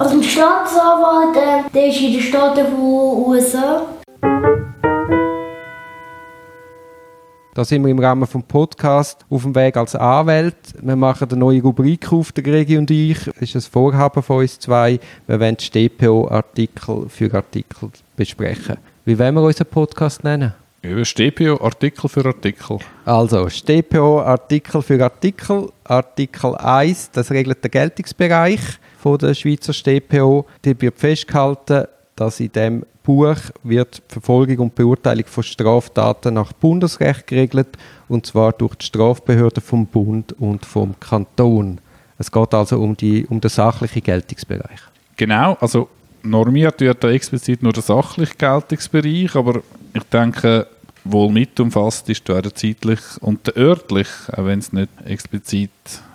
Also ein Staatsanwalt, äh, der ist in den Staaten von USA. Da sind wir im Rahmen vom Podcast auf dem Weg als Anwalt. Wir machen eine neue Rubrik auf, der Gregi und ich. Das ist ein Vorhaben von uns zwei. Wir wollen die StPO Artikel für Artikel besprechen. Wie wollen wir unseren Podcast nennen? Über StPO Artikel für Artikel. Also, StPO Artikel für Artikel. Artikel 1, das regelt den Geltungsbereich von der Schweizer StPO. Die wird festgehalten, dass in dem Buch wird die Verfolgung und Beurteilung von Straftaten nach Bundesrecht geregelt und zwar durch die Strafbehörden vom Bund und vom Kanton. Es geht also um, die, um den sachlichen Geltungsbereich. Genau, also normiert wird da explizit nur der sachliche Geltungsbereich, aber ich denke, wohl mit umfasst ist der zeitlich und örtlich, auch wenn es nicht explizit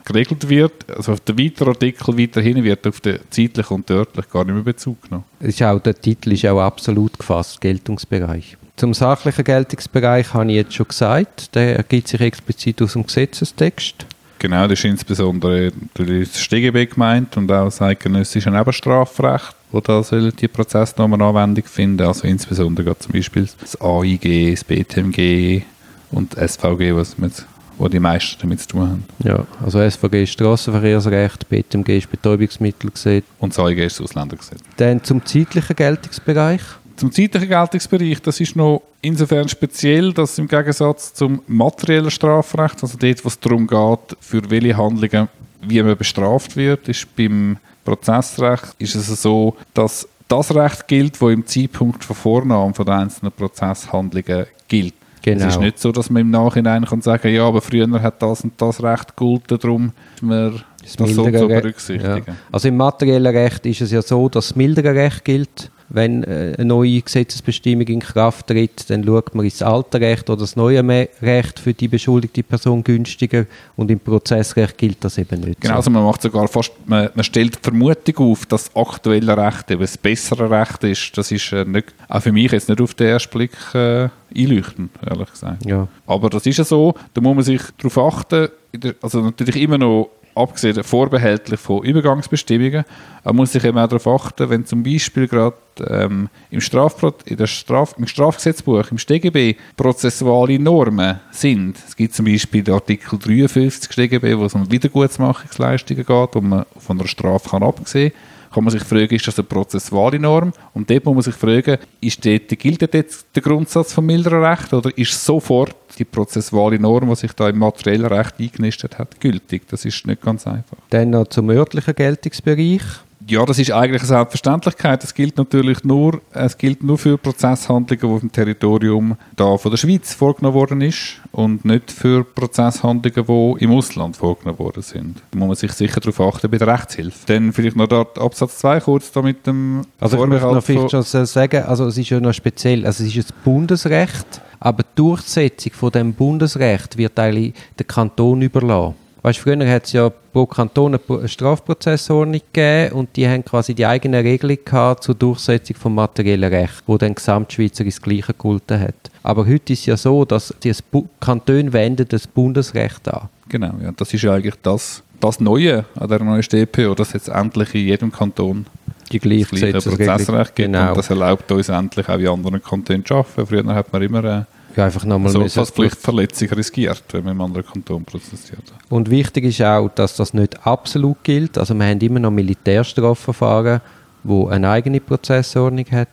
geregelt wird. Also auf den weiteren Artikel weiterhin wird auf den zeitlich und örtlich gar nicht mehr Bezug genommen. Ist auch, der Titel ist auch absolut gefasst, Geltungsbereich. Zum sachlichen Geltungsbereich habe ich jetzt schon gesagt, der ergibt sich explizit aus dem Gesetzestext. Genau, das ist insbesondere das StGB gemeint und auch das eidgenössische Nebenstrafrecht, wo da die Prozessnormen Anwendung finden, also insbesondere zum Beispiel das AIG, das BTMG und das SVG, was wir wo die meisten damit zu tun haben. Ja, also SVG ist Strassenverkehrsrecht, BTMG ist Betäubungsmittelgesetz. Und das AIG ist das Ausländergesetz. Dann zum zeitlichen Geltungsbereich. Zum zeitlichen Geltungsbereich, das ist noch insofern speziell, dass im Gegensatz zum materiellen Strafrecht, also dort, wo es darum geht, für welche Handlungen wie man bestraft wird, ist beim Prozessrecht ist es so, dass das Recht gilt, wo im Zeitpunkt von Vornahme von den einzelnen Prozesshandlungen gilt. Genau. Es ist nicht so, dass man im Nachhinein kann sagen ja, aber früher hat das und das Recht gegolten, darum wir das, das so zu berücksichtigen. Ja. Also im materiellen Recht ist es ja so, dass das mildere Recht gilt wenn äh, eine neue Gesetzesbestimmung in Kraft tritt, dann schaut man ins alte Recht oder das neue Recht für die beschuldigte Person günstiger und im Prozessrecht gilt das eben nicht. Genau, also man macht sogar fast, man, man stellt die Vermutung auf, dass das aktuelle Recht eben das bessere Recht ist. Das ist äh, nicht, auch für mich jetzt nicht auf den ersten Blick äh, einleuchtend, ehrlich gesagt. Ja. Aber das ist ja so, da muss man sich darauf achten, also natürlich immer noch abgesehen vorbehältlich von Übergangsbestimmungen. Man muss sich eben auch darauf achten, wenn zum Beispiel gerade ähm, im, Straf im Strafgesetzbuch, im StGB, prozessuale Normen sind. Es gibt zum Beispiel den Artikel 53 StGB, wo es um Wiedergutmachungsleistungen geht, wo man von einer Strafe kann absehen kann kann man sich fragen, ist das eine prozessuale Norm? Und dort muss man sich fragen, ist dort, gilt dort der Grundsatz vom milderen Recht oder ist sofort die prozessuale Norm, die sich da im materiellen Recht eingenistet hat, gültig? Das ist nicht ganz einfach. Dann noch zum örtlichen Geltungsbereich. Ja, das ist eigentlich eine Selbstverständlichkeit. Es gilt natürlich nur, es gilt nur für Prozesshandlungen, die auf dem Territorium da von der Schweiz vorgenommen worden ist und nicht für Prozesshandlungen, die im Ausland vorgenommen worden sind. Da muss man sich sicher darauf achten bei der Rechtshilfe. Dann vielleicht noch dort Absatz 2 kurz da mit dem Also ich möchte noch vielleicht schon sagen, also es ist ja noch speziell, also es ist ein Bundesrecht, aber die Durchsetzung von dem Bundesrecht wird eigentlich der Kanton überlassen. Weißt, früher hat es ja pro Kanton eine Strafprozessordnung gegeben und die haben quasi die eigene Regelung gehabt zur Durchsetzung vom materiellen Recht, wo dann Gesamtschweizer das Gleiche gegolten hat. Aber heute ist es ja so, dass die Kantone wenden das Bundesrecht an. Genau, ja, das ist ja eigentlich das, das Neue an der neuen StPO, dass jetzt endlich in jedem Kanton die gleiche Prozessrecht gibt genau. und das erlaubt uns endlich auch in anderen Kantonen zu arbeiten. Früher hat man immer äh, ja, einfach nochmal so also, Pflichtverletzung riskiert, wenn man im anderen Kanton prozessiert. Und wichtig ist auch, dass das nicht absolut gilt. Also wir haben immer noch Militärstrafverfahren, wo eine eigene Prozessordnung hat.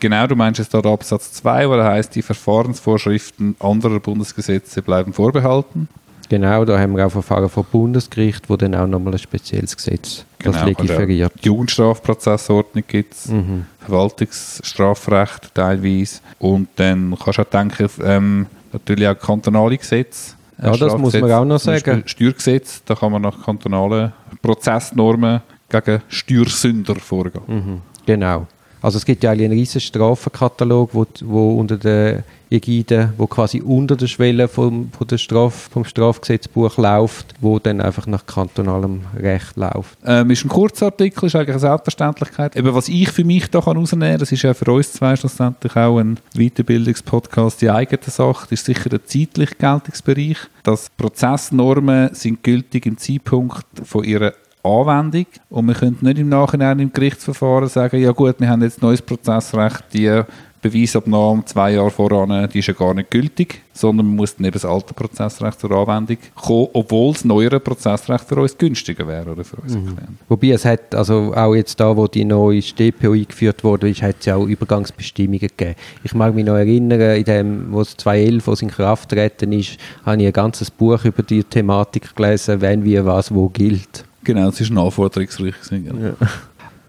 Genau, du meinst jetzt da Absatz 2, wo heißt, die Verfahrensvorschriften anderer Bundesgesetze bleiben vorbehalten. Genau, da haben wir auch Verfahren vom Bundesgericht, wo dann auch nochmal ein spezielles Gesetz genau, das legiferiert. Die Jugendstrafprozessordnung gibt es, mhm. Verwaltungsstrafrecht teilweise und dann kannst du auch denken, ähm, natürlich auch kantonale Gesetze. Ja, das muss man auch noch sagen. Steuergesetz, da kann man nach kantonalen Prozessnormen gegen Steuersünder vorgehen. Mhm, genau. Also es gibt ja einen riesen Strafenkatalog, wo, wo unter der Ägide, wo quasi unter der Schwelle vom, von der Straf, vom Strafgesetzbuch läuft, wo dann einfach nach kantonalem Recht läuft. Ähm, ist ein Kurzartikel, ist eigentlich eine Selbstverständlichkeit. Eben, was ich für mich da herausnehmen kann, das ist ja für uns zwei schlussendlich auch ein Weiterbildungspodcast, die eigene Sache, das ist sicher der zeitliche Geltungsbereich. Dass Prozessnormen sind gültig im Zeitpunkt von ihrer Anwendung und wir können nicht im Nachhinein im Gerichtsverfahren sagen, ja gut, wir haben jetzt neues Prozessrecht, die Beweisabnahme zwei Jahre voran, die ist ja gar nicht gültig, sondern man muss dann eben das alte Prozessrecht zur Anwendung kommen, obwohl das neuere Prozessrecht für uns günstiger wäre oder für unseren Klienten. Wobei es hat, also auch jetzt da, wo die neue StPO eingeführt wurde, ist, hat es ja auch Übergangsbestimmungen gegeben. Ich mag mich noch erinnern, in dem, wo es 2011 wo es in Kraft treten ist, habe ich ein ganzes Buch über die Thematik gelesen, wenn, wie, was, wo gilt. Genau, es ist eine anforderungsreich. Genau.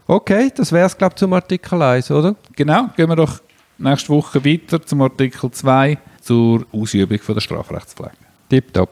Okay, das wäre es, glaube ich, zum Artikel 1, oder? genau, gehen wir doch nächste Woche weiter zum Artikel 2 zur Ausübung von der Strafrechtspflege. Tipptopp.